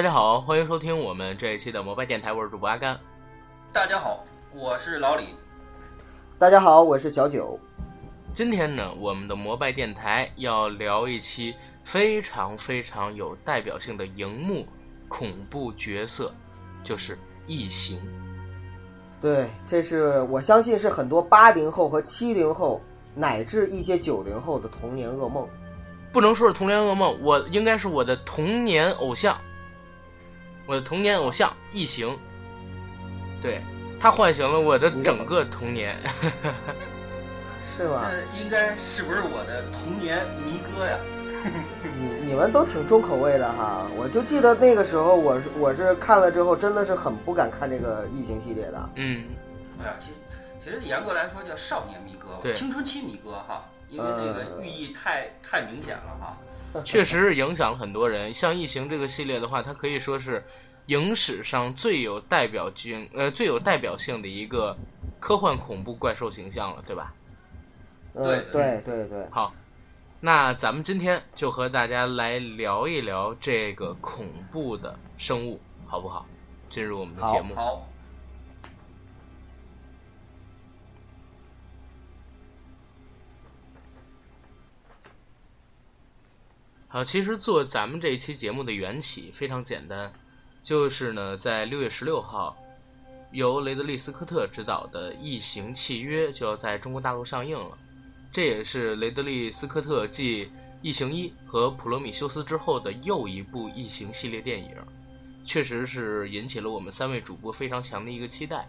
大家好，欢迎收听我们这一期的摩拜电台，我是主播阿甘。大家好，我是老李。大家好，我是小九。今天呢，我们的摩拜电台要聊一期非常非常有代表性的荧幕恐怖角色，就是异形。对，这是我相信是很多八零后和七零后，乃至一些九零后的童年噩梦。不能说是童年噩梦，我应该是我的童年偶像。我的童年偶像异形，对他唤醒了我的整个童年。是吗？那应该是不是我的童年迷哥呀？你你们都挺重口味的哈，我就记得那个时候，我是我是看了之后，真的是很不敢看这个异形系列的。嗯，哎呀，其实其实严格来说叫少年迷哥，青春期迷哥哈，因为那个寓意太太明显了哈。确实是影响了很多人。像异形这个系列的话，它可以说是影史上最有代表性呃最有代表性的一个科幻恐怖怪兽形象了，对吧？对对对对，好，那咱们今天就和大家来聊一聊这个恐怖的生物，好不好？进入我们的节目。好。好，好其实做咱们这一期节目的缘起非常简单，就是呢，在六月十六号，由雷德利·斯科特执导的《异形契约》就要在中国大陆上映了。这也是雷德利·斯科特继《异形一》和《普罗米修斯》之后的又一部异形系列电影，确实是引起了我们三位主播非常强的一个期待。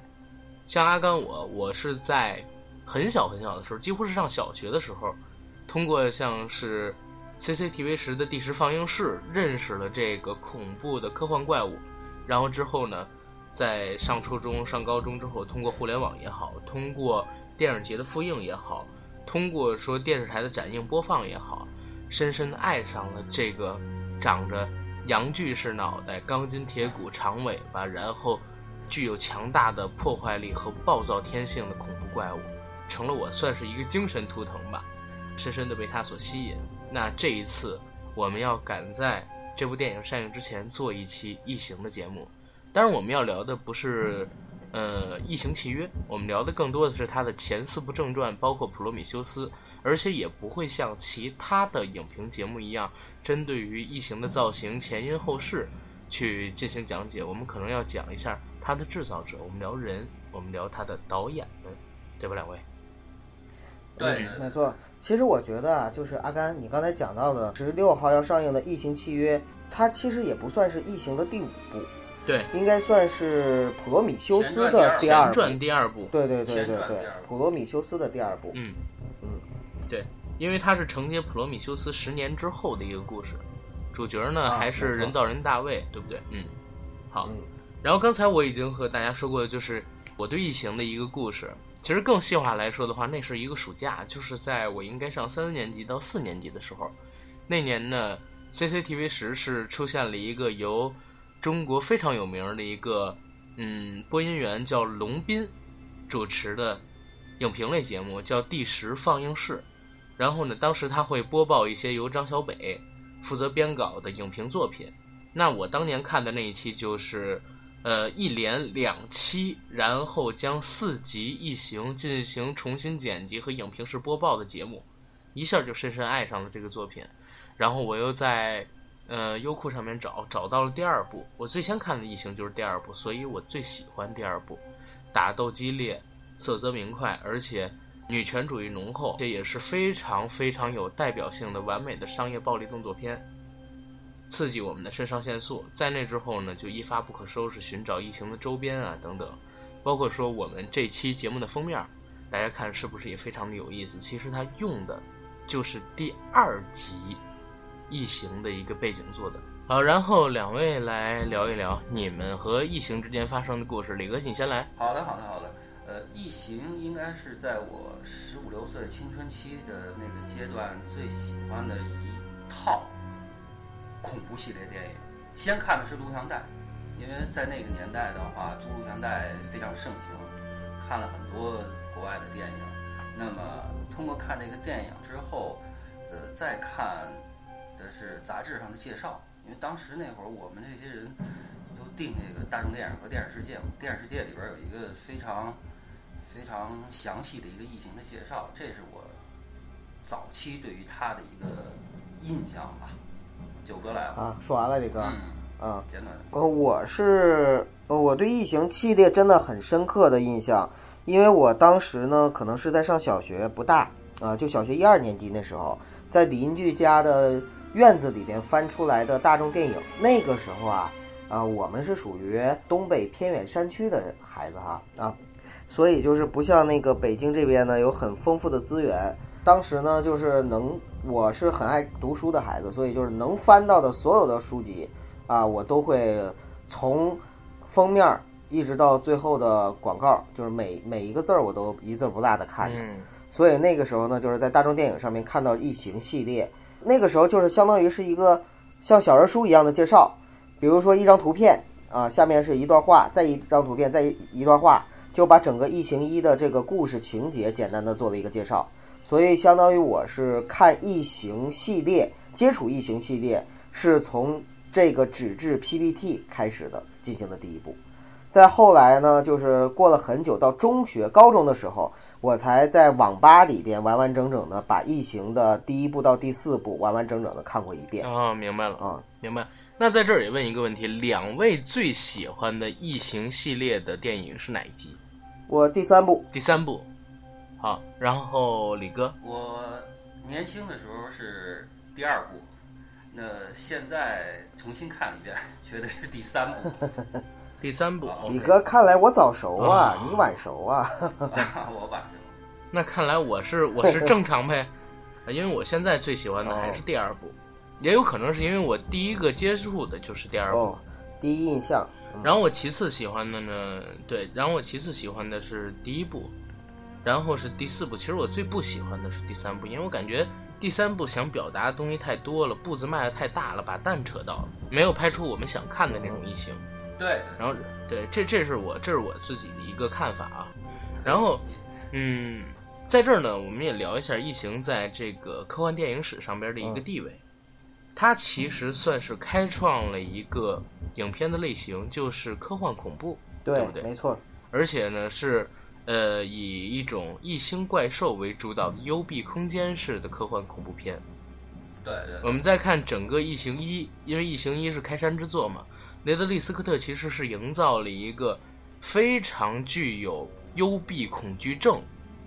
像阿甘我，我是在很小很小的时候，几乎是上小学的时候，通过像是 CCTV 十的第十放映室认识了这个恐怖的科幻怪物，然后之后呢，在上初中、上高中之后，通过互联网也好，通过电影节的复映也好。通过说电视台的展映播放也好，深深爱上了这个长着阳具式脑袋、钢筋铁骨长尾巴，然后具有强大的破坏力和暴躁天性的恐怖怪物，成了我算是一个精神图腾吧，深深的被它所吸引。那这一次我们要赶在这部电影上映之前做一期异形的节目，当然我们要聊的不是。呃，异形契约，我们聊的更多的是它的前四部正传，包括普罗米修斯，而且也不会像其他的影评节目一样，针对于异形的造型前因后事去进行讲解。我们可能要讲一下它的制造者，我们聊人，我们聊它的导演们，对吧，两位？对，没错。其实我觉得啊，就是阿甘，你刚才讲到的十六号要上映的异形契约，它其实也不算是异形的第五部。对，应该算是《普罗米修斯》的第二传第二部。对对对对对，《普罗米修斯》的第二部。嗯嗯，对，因为它是承接《普罗米修斯》十年之后的一个故事，主角呢还是人造人大卫，对不对？嗯，好。然后刚才我已经和大家说过的，就是我对异形的一个故事。其实更细化来说的话，那是一个暑假，就是在我应该上三年级到四年级的时候，那年呢，CCTV 十是出现了一个由。中国非常有名的一个，嗯，播音员叫龙斌，主持的影评类节目叫《第十放映室》，然后呢，当时他会播报一些由张小北负责编稿的影评作品。那我当年看的那一期就是，呃，一连两期，然后将四集异形进行重新剪辑和影评式播报的节目，一下就深深爱上了这个作品。然后我又在。呃，优酷上面找找到了第二部，我最先看的异形就是第二部，所以我最喜欢第二部，打斗激烈，色泽明快，而且女权主义浓厚，这也是非常非常有代表性的完美的商业暴力动作片，刺激我们的肾上腺素。在那之后呢，就一发不可收拾，寻找异形的周边啊等等，包括说我们这期节目的封面，大家看是不是也非常的有意思？其实它用的就是第二集。异形的一个背景做的好，然后两位来聊一聊你们和异形之间发生的故事。李哥，你先来。好的，好的，好的。呃，异形应该是在我十五六岁青春期的那个阶段最喜欢的一套恐怖系列电影。先看的是录像带，因为在那个年代的话，租录像带非常盛行，看了很多国外的电影。那么通过看那个电影之后，呃，再看。的是杂志上的介绍，因为当时那会儿我们这些人都订那个大众电影和电影世界嘛，电影世界里边有一个非常非常详细的一个异形的介绍，这是我早期对于他的一个印象吧。九哥来了啊，说完了李哥，嗯，简短的。呃，我是我对异形系列真的很深刻的印象，因为我当时呢可能是在上小学不大啊，就小学一二年级那时候，在邻居家的院子里边翻出来的大众电影，那个时候啊啊，我们是属于东北偏远山区的孩子哈啊，所以就是不像那个北京这边呢有很丰富的资源。当时呢，就是能，我是很爱读书的孩子，所以就是能翻到的所有的书籍，啊，我都会从封面一直到最后的广告，就是每每一个字儿我都一字不落的看着。所以那个时候呢，就是在大众电影上面看到《异形》系列，那个时候就是相当于是一个像小人书一样的介绍，比如说一张图片啊，下面是一段话，再一张图片，再一段话，就把整个《异形一》的这个故事情节简单的做了一个介绍。所以，相当于我是看异形系列，接触异形系列是从这个纸质 PPT 开始的，进行的第一步。再后来呢，就是过了很久，到中学、高中的时候，我才在网吧里边完完整整的把异形的第一部到第四部完完整整的看过一遍。啊，明白了啊，明白。那在这儿也问一个问题：两位最喜欢的异形系列的电影是哪一集？我第三部，第三部。好，然后李哥，我年轻的时候是第二部，那现在重新看了一遍，觉得是第三部。第三部，李哥，看来我早熟啊，你晚熟啊。我晚熟。那看来我是我是正常呗，因为我现在最喜欢的还是第二部，也有可能是因为我第一个接触的就是第二部，第一印象。然后我其次喜欢的呢，对，然后我其次喜欢的是第一部。然后是第四部，其实我最不喜欢的是第三部，因为我感觉第三部想表达的东西太多了，步子迈得太大了，把蛋扯到了，没有拍出我们想看的那种异形。对，然后对，这这是我这是我自己的一个看法啊。然后，嗯，在这儿呢，我们也聊一下异形在这个科幻电影史上边的一个地位。它其实算是开创了一个影片的类型，就是科幻恐怖，对不对？没错。而且呢是。呃，以一种异星怪兽为主导的幽闭空间式的科幻恐怖片。对对。我们再看整个《异形一》，因为《异形一》是开山之作嘛，雷德利·斯科特其实是营造了一个非常具有幽闭恐惧症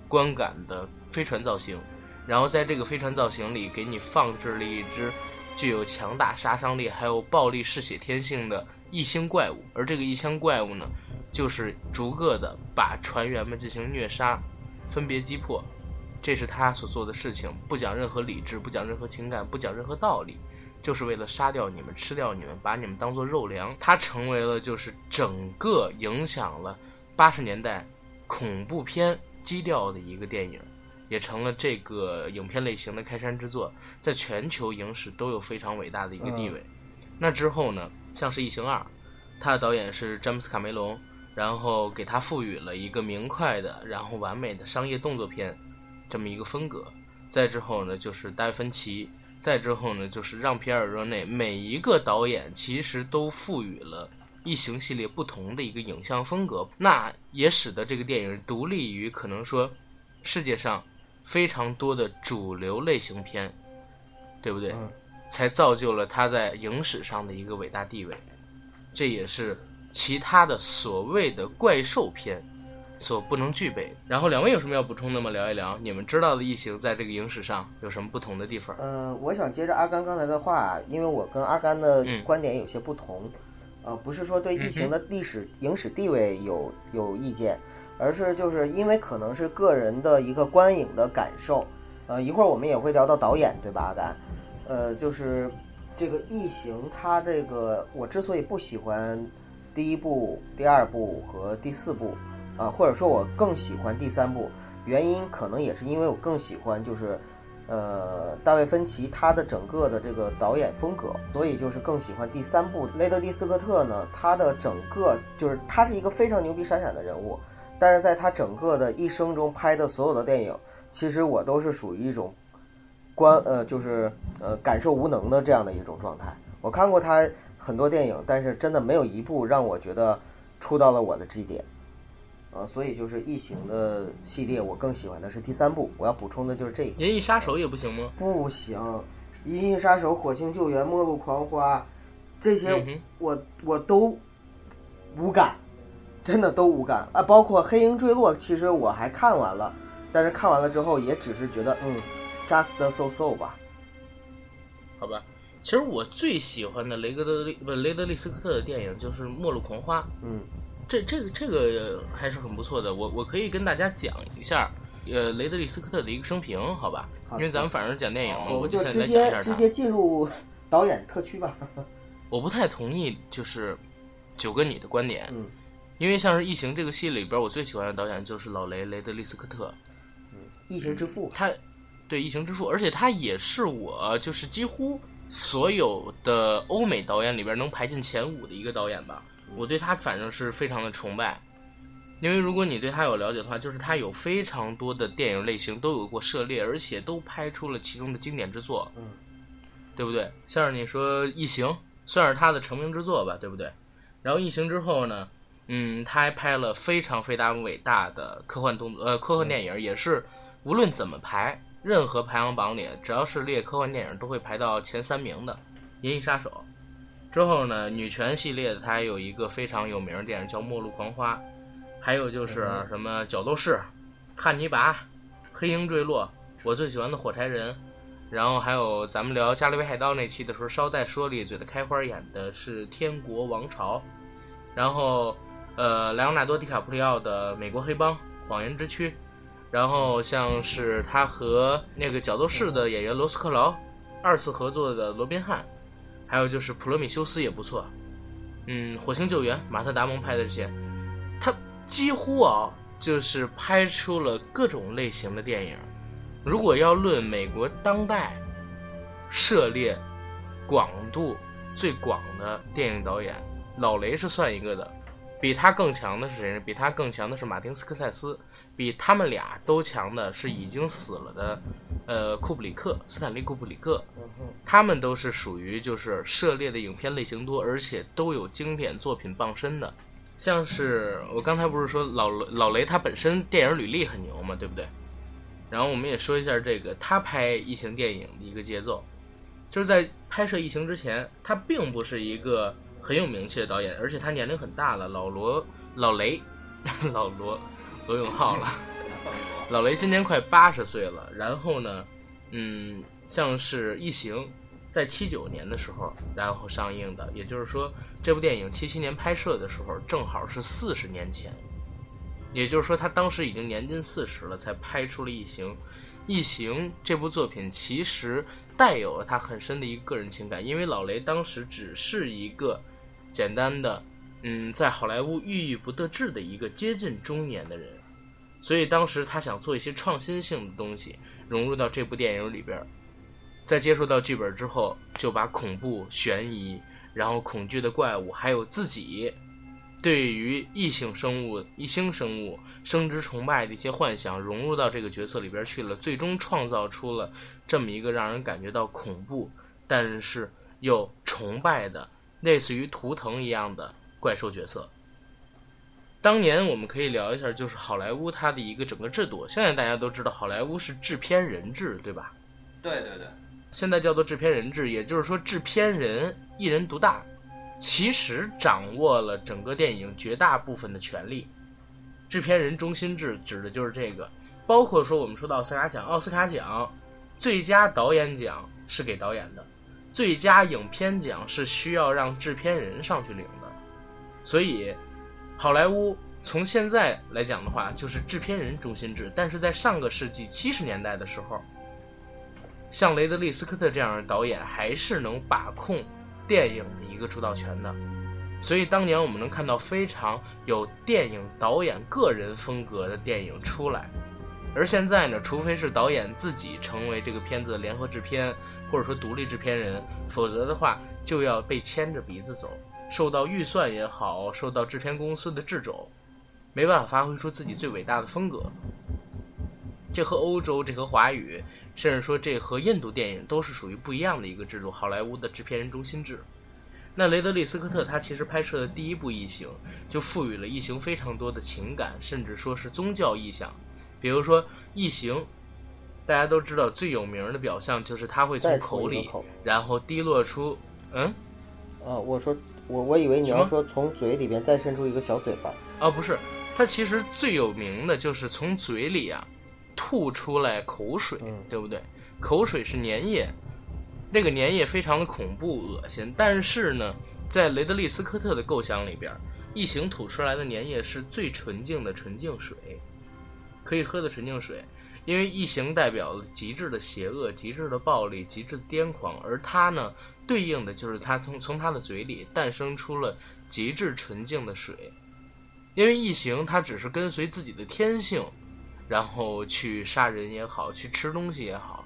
观感的飞船造型，然后在这个飞船造型里给你放置了一只具有强大杀伤力还有暴力嗜血天性的异星怪物，而这个异星怪物呢。就是逐个的把船员们进行虐杀，分别击破，这是他所做的事情，不讲任何理智，不讲任何情感，不讲任何道理，就是为了杀掉你们，吃掉你们，把你们当做肉粮。他成为了就是整个影响了八十年代恐怖片基调的一个电影，也成了这个影片类型的开山之作，在全球影史都有非常伟大的一个地位。那之后呢，像是《异形二》，他的导演是詹姆斯卡梅隆。然后给它赋予了一个明快的，然后完美的商业动作片，这么一个风格。再之后呢，就是达芬奇。再之后呢，就是让皮尔热内。每一个导演其实都赋予了异形系列不同的一个影像风格，那也使得这个电影独立于可能说世界上非常多的主流类型片，对不对？才造就了它在影史上的一个伟大地位。这也是。其他的所谓的怪兽片，所不能具备。然后两位有什么要补充的吗？聊一聊你们知道的异形在这个影史上有什么不同的地方？呃，我想接着阿甘刚才的话，因为我跟阿甘的观点有些不同，呃，不是说对异形的历史影史地位有有意见，而是就是因为可能是个人的一个观影的感受。呃，一会儿我们也会聊到导演，对吧，阿甘？呃，就是这个异形，它这个我之所以不喜欢。第一部、第二部和第四部，啊，或者说我更喜欢第三部，原因可能也是因为我更喜欢就是，呃，大卫芬奇他的整个的这个导演风格，所以就是更喜欢第三部。雷德利·斯科特呢，他的整个就是他是一个非常牛逼闪闪的人物，但是在他整个的一生中拍的所有的电影，其实我都是属于一种观呃就是呃感受无能的这样的一种状态。我看过他很多电影，但是真的没有一部让我觉得触到了我的 G 点。呃，所以就是异形的系列，我更喜欢的是第三部。我要补充的就是这个。银翼杀手也不行吗？不行，银翼杀手、火星救援、末路狂花，这些我我都无感，真的都无感啊！包括黑鹰坠落，其实我还看完了，但是看完了之后也只是觉得嗯，just so so 吧。好吧，其实我最喜欢的雷格德利不雷德利斯科特的电影就是《末路狂花》。嗯。这这个这个还是很不错的，我我可以跟大家讲一下，呃，雷德利·斯科特的一个生平，好吧？因为咱们反正讲电影嘛，我就现在讲一下直接进入导演特区吧。我不太同意，就是九哥你的观点，嗯，因为像是《异形》这个戏里边，我最喜欢的导演就是老雷雷德利·斯科特，嗯，异形之父，他对异形之父，而且他也是我就是几乎所有的欧美导演里边能排进前五的一个导演吧。我对他反正是非常的崇拜，因为如果你对他有了解的话，就是他有非常多的电影类型都有过涉猎，而且都拍出了其中的经典之作，嗯，对不对？像是你说《异形》，算是他的成名之作吧，对不对？然后《异形》之后呢，嗯，他还拍了非常非常伟大的科幻动作呃科幻电影，也是无论怎么排，任何排行榜里只要是列科幻电影都会排到前三名的《银翼杀手》。之后呢，女权系列的它有一个非常有名的电影叫《末路狂花》，还有就是什么《角斗士》、《汉尼拔》、《黑鹰坠落》，我最喜欢的《火柴人》，然后还有咱们聊《加勒比海盗》那期的时候，捎带说了一嘴的开花演的是《天国王朝》，然后呃，莱昂纳多·迪卡普里奥的《美国黑帮》《谎言之躯》，然后像是他和那个角斗士的演员罗斯克劳二次合作的《罗宾汉》。还有就是《普罗米修斯》也不错，嗯，《火星救援》马特·达蒙拍的这些，他几乎啊就是拍出了各种类型的电影。如果要论美国当代涉猎广度最广的电影导演，老雷是算一个的。比他更强的是谁？比他更强的是马丁·斯科塞斯。比他们俩都强的是已经死了的，呃，库布里克，斯坦利·库布里克，他们都是属于就是涉猎的影片类型多，而且都有经典作品傍身的。像是我刚才不是说老老雷他本身电影履历很牛嘛，对不对？然后我们也说一下这个他拍异形电影的一个节奏，就是在拍摄异形之前，他并不是一个很有名气的导演，而且他年龄很大了，老罗老雷 老罗。罗永浩了，老雷今年快八十岁了。然后呢，嗯，像是《异形》在七九年的时候，然后上映的，也就是说，这部电影七七年拍摄的时候，正好是四十年前。也就是说，他当时已经年近四十了，才拍出了《异形》。《异形》这部作品其实带有了他很深的一个个人情感，因为老雷当时只是一个简单的。嗯，在好莱坞郁郁不得志的一个接近中年的人，所以当时他想做一些创新性的东西融入到这部电影里边。在接触到剧本之后，就把恐怖、悬疑，然后恐惧的怪物，还有自己对于异性生物、异星生物生殖崇拜的一些幻想融入到这个角色里边去了，最终创造出了这么一个让人感觉到恐怖，但是又崇拜的，类似于图腾一样的。怪兽角色，当年我们可以聊一下，就是好莱坞它的一个整个制度。现在大家都知道，好莱坞是制片人制，对吧？对对对，现在叫做制片人制，也就是说制片人一人独大，其实掌握了整个电影绝大部分的权利。制片人中心制指的就是这个，包括说我们说到奥斯卡奖，奥斯卡奖最佳导演奖是给导演的。最佳影片奖是需要让制片人上去领的，所以好莱坞从现在来讲的话，就是制片人中心制。但是在上个世纪七十年代的时候，像雷德利·斯科特这样的导演还是能把控电影的一个主导权的，所以当年我们能看到非常有电影导演个人风格的电影出来。而现在呢，除非是导演自己成为这个片子的联合制片，或者说独立制片人，否则的话就要被牵着鼻子走，受到预算也好，受到制片公司的掣肘，没办法发挥出自己最伟大的风格。这和欧洲，这和华语甚至说这和印度电影都是属于不一样的一个制度，好莱坞的制片人中心制。那雷德利·斯科特他其实拍摄的第一部《异形》，就赋予了《异形》非常多的情感，甚至说是宗教意象。比如说《异形》，大家都知道最有名的表象就是它会从口里，然后滴落出，嗯，啊，我说我我以为你要说从嘴里边再伸出一个小嘴巴。啊，不是，它其实最有名的就是从嘴里啊吐出来口水，对不对？口水是粘液。那个粘液非常的恐怖恶心，但是呢，在雷德利·斯科特的构想里边，异形吐出来的粘液是最纯净的纯净水，可以喝的纯净水。因为异形代表了极致的邪恶、极致的暴力、极致的癫狂，而它呢，对应的就是他从从他的嘴里诞生出了极致纯净的水。因为异形它只是跟随自己的天性，然后去杀人也好，去吃东西也好，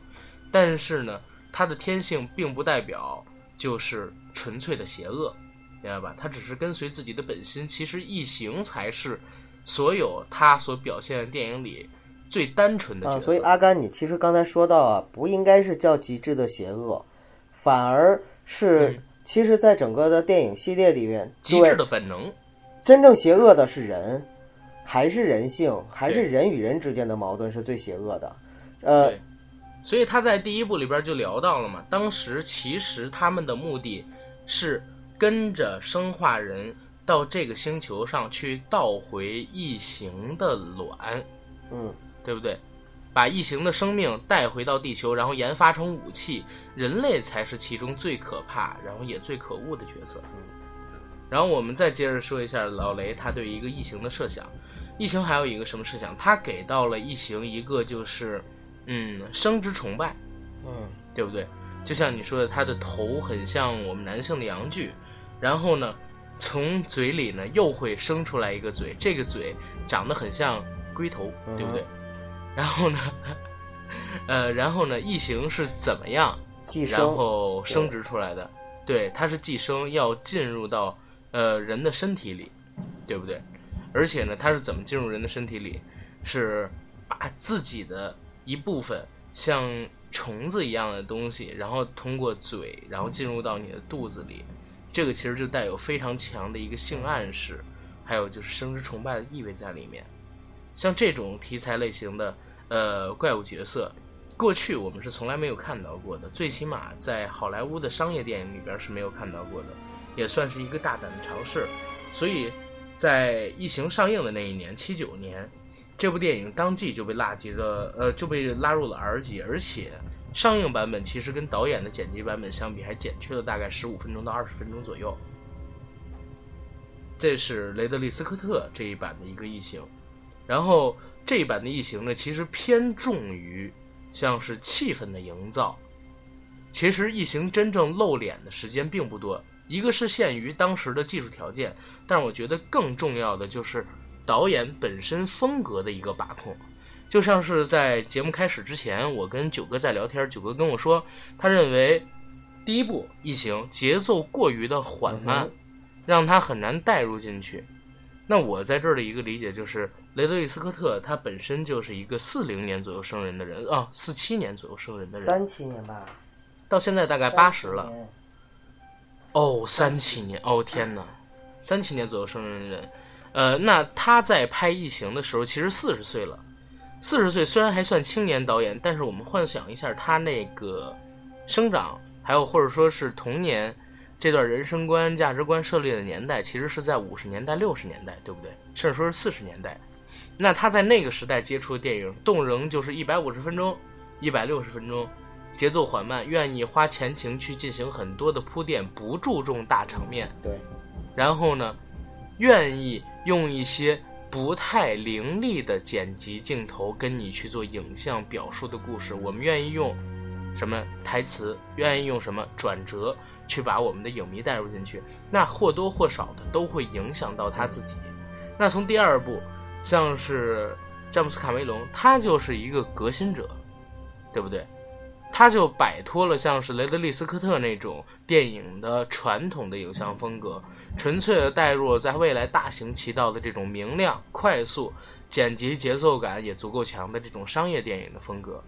但是呢。它的天性并不代表就是纯粹的邪恶，明白吧？它只是跟随自己的本心。其实异形才是所有他所表现电影里最单纯的角色。所以阿甘，你其实刚才说到啊，不应该是叫极致的邪恶，反而是其实，在整个的电影系列里面，极致的本能，真正邪恶的是人，还是人性，还是人与人之间的矛盾是最邪恶的？呃。所以他在第一部里边就聊到了嘛，当时其实他们的目的是跟着生化人到这个星球上去盗回异形的卵，嗯，对不对？把异形的生命带回到地球，然后研发成武器，人类才是其中最可怕，然后也最可恶的角色。嗯，然后我们再接着说一下老雷他对一个异形的设想，异形还有一个什么设想？他给到了异形一个就是。嗯，生殖崇拜，嗯，对不对？就像你说的，他的头很像我们男性的阳具，然后呢，从嘴里呢又会生出来一个嘴，这个嘴长得很像龟头，对不对？然后呢，呃，然后呢，异形是怎么样寄生，然后生殖出来的？对，它是寄生，要进入到呃人的身体里，对不对？而且呢，它是怎么进入人的身体里？是把自己的。一部分像虫子一样的东西，然后通过嘴，然后进入到你的肚子里，这个其实就带有非常强的一个性暗示，还有就是生殖崇拜的意味在里面。像这种题材类型的呃怪物角色，过去我们是从来没有看到过的，最起码在好莱坞的商业电影里边是没有看到过的，也算是一个大胆的尝试。所以在《异形》上映的那一年，七九年。这部电影当即就被拉级了，呃，就被拉入了 R 级，而且上映版本其实跟导演的剪辑版本相比，还减去了大概十五分钟到二十分钟左右。这是雷德利·斯科特这一版的一个异形，然后这一版的异形呢，其实偏重于像是气氛的营造。其实异形真正露脸的时间并不多，一个是限于当时的技术条件，但是我觉得更重要的就是。导演本身风格的一个把控，就像是在节目开始之前，我跟九哥在聊天，九哥跟我说，他认为第一部《异形》节奏过于的缓慢，让他很难带入进去。那我在这儿的一个理解就是，雷德利·斯科特他本身就是一个四零年左右生人的人啊，四七年左右生人的人，三七年吧，到现在大概八十了。哦，三七年，哦天哪，三七年左右生人的人。呃，那他在拍《异形》的时候，其实四十岁了。四十岁虽然还算青年导演，但是我们幻想一下他那个生长，还有或者说是童年这段人生观、价值观设立的年代，其实是在五十年代、六十年代，对不对？甚至说是四十年代。那他在那个时代接触的电影，动仍就是一百五十分钟、一百六十分钟，节奏缓慢，愿意花前情去进行很多的铺垫，不注重大场面。对。然后呢，愿意。用一些不太凌厉的剪辑镜头跟你去做影像表述的故事，我们愿意用什么台词，愿意用什么转折去把我们的影迷带入进去，那或多或少的都会影响到他自己。那从第二部，像是詹姆斯卡梅隆，他就是一个革新者，对不对？他就摆脱了像是雷德利·斯科特那种电影的传统的影像风格。纯粹的带入，在未来大行其道的这种明亮、快速、剪辑节奏感也足够强的这种商业电影的风格，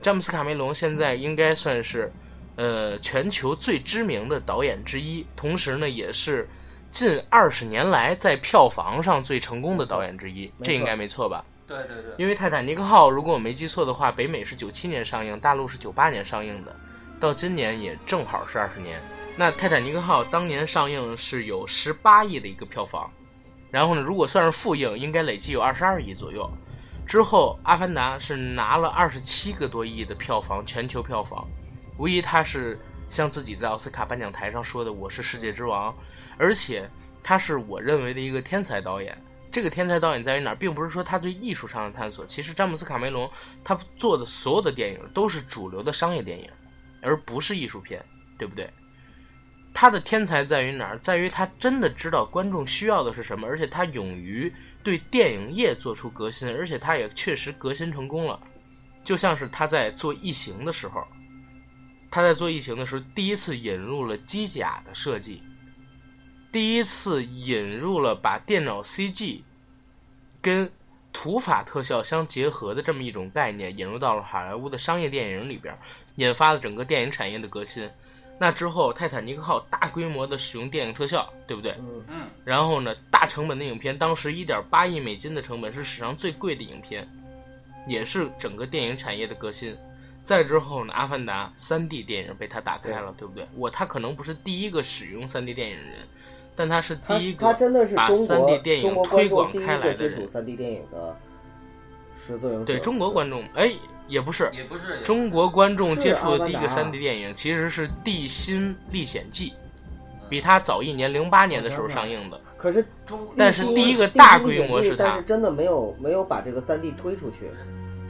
詹姆斯卡梅隆现在应该算是呃全球最知名的导演之一，同时呢也是近二十年来在票房上最成功的导演之一，这应该没错吧？对对对。因为《泰坦尼克号》如果我没记错的话，北美是九七年上映，大陆是九八年上映的，到今年也正好是二十年。那《泰坦尼克号》当年上映是有十八亿的一个票房，然后呢，如果算是复映，应该累计有二十二亿左右。之后，《阿凡达》是拿了二十七个多亿的票房，全球票房，无疑它是像自己在奥斯卡颁奖台上说的：“我是世界之王。”而且，他是我认为的一个天才导演。这个天才导演在于哪儿，并不是说他对艺术上的探索。其实，詹姆斯·卡梅隆他做的所有的电影都是主流的商业电影，而不是艺术片，对不对？他的天才在于哪儿？在于他真的知道观众需要的是什么，而且他勇于对电影业做出革新，而且他也确实革新成功了。就像是他在做异形的时候，他在做异形的时候，第一次引入了机甲的设计，第一次引入了把电脑 CG 跟土法特效相结合的这么一种概念，引入到了好莱坞的商业电影里边，引发了整个电影产业的革新。那之后，泰坦尼克号大规模的使用电影特效，对不对？嗯嗯。然后呢，大成本的影片，当时一点八亿美金的成本是史上最贵的影片，也是整个电影产业的革新。再之后呢，阿凡达三 D 电影被他打开了，对不对？我他可能不是第一个使用三 D 电影的人，但他是第一个他真的是把三 D 电影推广开来的人。三 D 电影的始作俑者。对中国观众，哎。也不是，也不是中国观众接触的第一个三 D 电影，其实是《地心历险记》，比他早一年，零八年的时候上映的。可是中，但是第一个大规模是他，但是真的没有没有把这个三 D 推出去，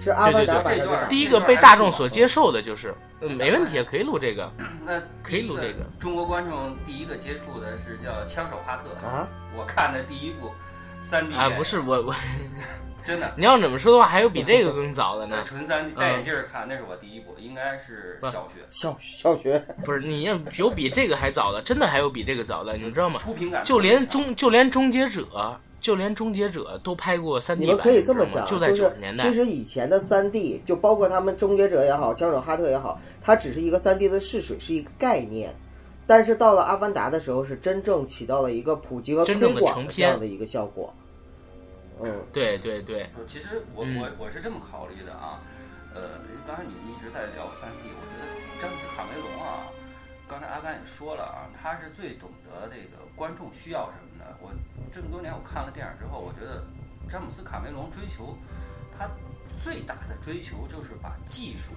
是阿凡达把它第一个被大众所接受的就是，没问题，可以录这个，那可以录这个。中国观众第一个接触的是叫《枪手哈特》啊，我看的第一部三 D 啊，不是我我。真的，你要这么说的话，还有比这个更早的呢。纯三 D 戴眼镜看，那是我第一部，应该是小学。小小学不是，你要有比这个还早的，真的还有比这个早的，你知道吗？出品感。就连终就连终结者，就连终结者都拍过三 D 版。你们可以这么想，就在九十年代。其实以前的三 D，就包括他们终结者也好，枪手哈特也好，它只是一个三 D 的试水，是一个概念。但是到了阿凡达的时候，是真正起到了一个普及和推广这样的一个效果。嗯，对对对，其实我我我是这么考虑的啊，呃，刚才你们一直在聊三 D，我觉得詹姆斯卡梅隆啊，刚才阿甘也说了啊，他是最懂得这个观众需要什么的。我这么多年我看了电影之后，我觉得詹姆斯卡梅隆追求他最大的追求就是把技术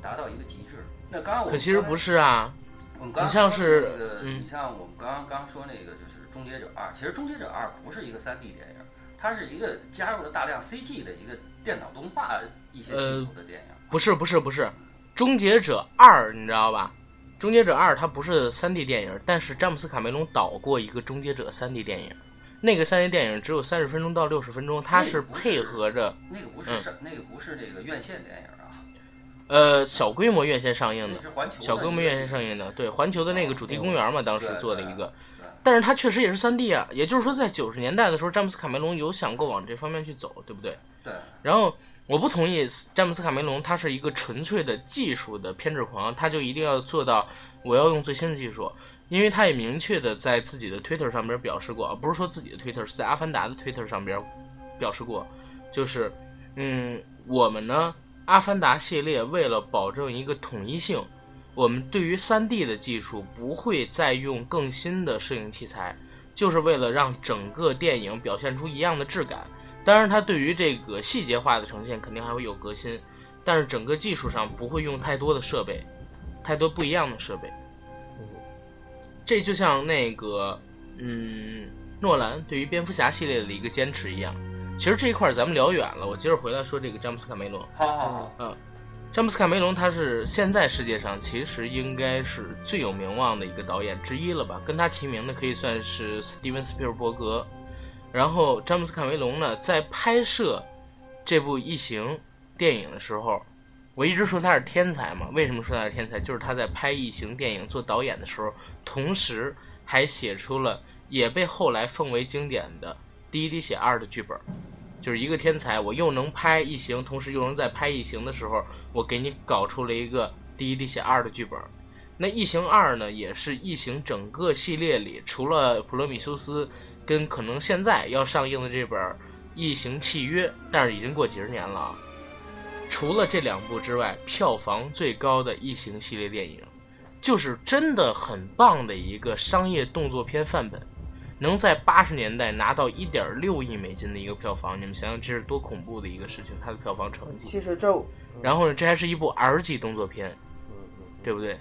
达到一个极致。那刚刚我可其实不是啊，我们刚像是那个，你像我们刚刚刚说那个就是《终结者二》，其实《终结者二》不是一个三 D 电影。它是一个加入了大量 CG 的一个电脑动画一些技术的电影。不是不是不是，《终结者二》你知道吧？《终结者二》它不是 3D 电影，但是詹姆斯卡梅隆导过一个《终结者》3D 电影，那个 3D 电影只有三十分钟到六十分钟，它是配合着那个不是那个不是那个院线电影啊。呃，小规模院线上映的，小规模院线上映的，对，环球的那个主题公园嘛，当时做的一个。但是它确实也是三 D 啊，也就是说，在九十年代的时候，詹姆斯卡梅隆有想过往这方面去走，对不对？对。然后我不同意詹姆斯卡梅隆，他是一个纯粹的技术的偏执狂，他就一定要做到我要用最新的技术，因为他也明确的在自己的 Twitter 上边表示过，不是说自己的 Twitter，是在阿凡达的 Twitter 上边表示过，就是嗯，我们呢，阿凡达系列为了保证一个统一性。我们对于 3D 的技术不会再用更新的摄影器材，就是为了让整个电影表现出一样的质感。当然，它对于这个细节化的呈现肯定还会有革新，但是整个技术上不会用太多的设备，太多不一样的设备。这就像那个，嗯，诺兰对于蝙蝠侠系列的一个坚持一样。其实这一块咱们聊远了，我接着回来说这个詹姆斯卡梅隆。好好好，嗯。詹姆斯·卡梅隆，他是现在世界上其实应该是最有名望的一个导演之一了吧？跟他齐名的可以算是斯蒂文·斯皮尔伯格。然后，詹姆斯·卡梅隆呢，在拍摄这部《异形》电影的时候，我一直说他是天才嘛。为什么说他是天才？就是他在拍《异形》电影做导演的时候，同时还写出了也被后来奉为经典的《第一滴血二》的剧本。就是一个天才，我又能拍异形，同时又能在拍异形的时候，我给你搞出了一个《第一滴血二》的剧本。那异形二呢，也是异形整个系列里，除了普罗米修斯，跟可能现在要上映的这本《异形契约》，但是已经过几十年了啊。除了这两部之外，票房最高的异形系列电影，就是真的很棒的一个商业动作片范本。能在八十年代拿到一点六亿美金的一个票房，你们想想这是多恐怖的一个事情，它的票房成绩。其实这，然后呢，这还是一部 R 级动作片，对不对？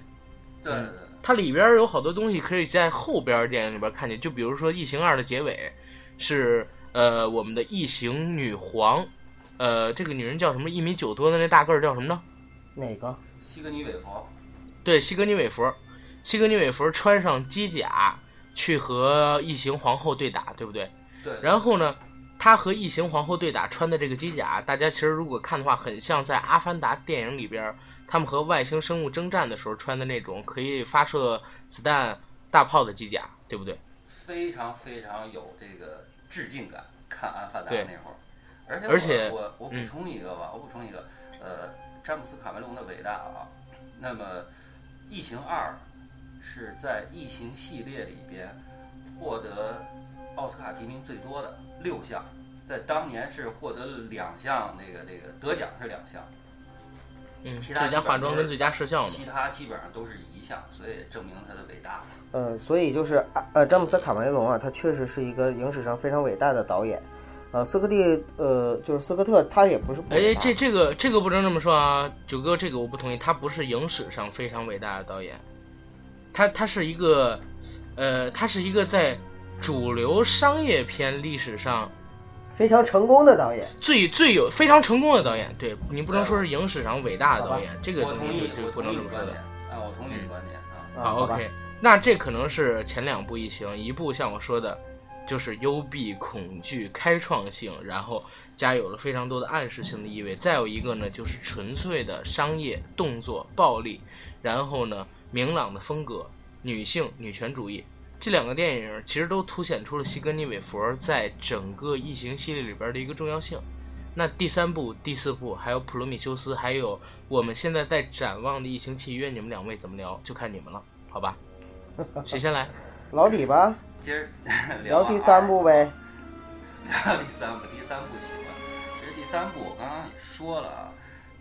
对。它里边有好多东西可以在后边电影里边看见，就比如说《异形二》的结尾是呃我们的异形女皇，呃这个女人叫什么？一米九多的那大个儿叫什么呢？哪个？西格尼韦佛。对，西格尼韦弗，西格尼韦弗穿上机甲。去和异形皇后对打，对不对？对。然后呢，他和异形皇后对打穿的这个机甲，大家其实如果看的话，很像在《阿凡达》电影里边，他们和外星生物征战的时候穿的那种可以发射子弹大炮的机甲，对不对？非常非常有这个致敬感。看《阿凡达》那会儿，而且而且我我补充一个吧，我补充一个，呃，詹姆斯卡梅隆的伟大啊。那么，《异形二》。是在异形系列里边获得奥斯卡提名最多的六项，在当年是获得了两项，那个那个得奖是两项，嗯，其他最佳化妆跟最佳摄像，其他基本上都是一项，所以证明他的伟大了。呃，所以就是呃，詹姆斯卡梅隆啊，他确实是一个影史上非常伟大的导演。呃，斯科蒂，呃，就是斯科特，他也不是。哎，这这个这个不能这么说啊，九哥，这个我不同意，他不是影史上非常伟大的导演。他他是一个，呃，他是一个在主流商业片历史上非常成功的导演，最最有非常成功的导演。对你不能说是影史上伟大的导演，这个东西就不能这么说的。啊，我同意你观点啊。好，OK，那这可能是前两部异形，一部像我说的，就是幽闭、恐惧、开创性，然后加有了非常多的暗示性的意味。再有一个呢，就是纯粹的商业动作、暴力，然后呢。明朗的风格，女性女权主义，这两个电影其实都凸显出了西格尼韦佛在整个异形系列里边的一个重要性。那第三部、第四部，还有普罗米修斯，还有我们现在在展望的异形契约，你们两位怎么聊，就看你们了，好吧？谁先来？老李吧。今儿聊第三部呗。聊第三部，第三部行了。其实第三部我刚刚也说了啊，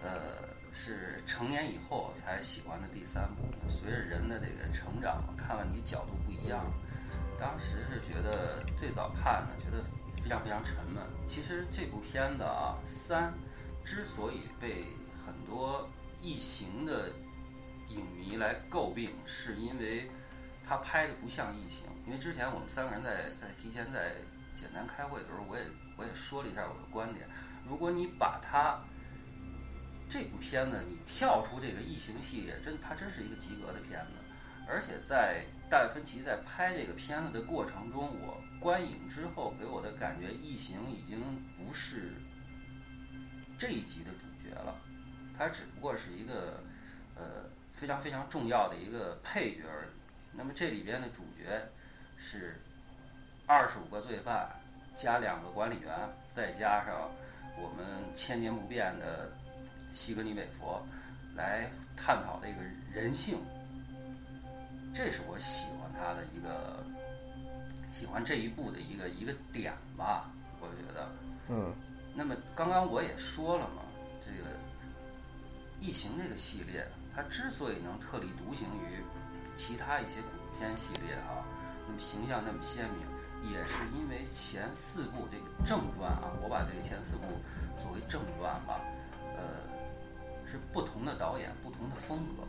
呃。是成年以后才喜欢的第三部。随着人的这个成长，看问题角度不一样。当时是觉得最早看呢，觉得非常非常沉闷。其实这部片子啊，三之所以被很多异形的影迷来诟病，是因为它拍的不像异形。因为之前我们三个人在在提前在简单开会的时候，我也我也说了一下我的观点。如果你把它这部片子你跳出这个异形系列，真它真是一个及格的片子。而且在戴芬奇在拍这个片子的过程中，我观影之后给我的感觉，异形已经不是这一集的主角了，它只不过是一个呃非常非常重要的一个配角而已。那么这里边的主角是二十五个罪犯加两个管理员，再加上我们千年不变的。西格尼韦佛来探讨这个人性，这是我喜欢他的一个喜欢这一部的一个一个点吧，我觉得。嗯。那么刚刚我也说了嘛，这个异形这个系列，它之所以能特立独行于其他一些恐怖片系列啊，那么形象那么鲜明，也是因为前四部这个正传啊，我把这个前四部作为正传吧，呃。是不同的导演，不同的风格，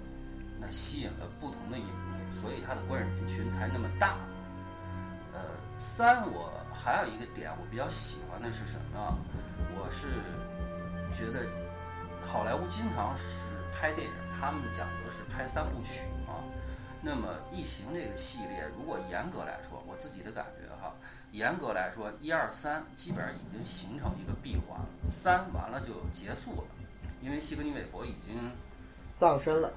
那吸引了不同的影迷，所以它的观影人群才那么大。呃，三，我还有一个点我比较喜欢的是什么？我是觉得好莱坞经常是拍电影，他们讲究是拍三部曲嘛。那么《异形》这个系列，如果严格来说，我自己的感觉哈，严格来说，一二三基本上已经形成一个闭环了，三完了就结束了。因为西格尼韦佛已经葬身了，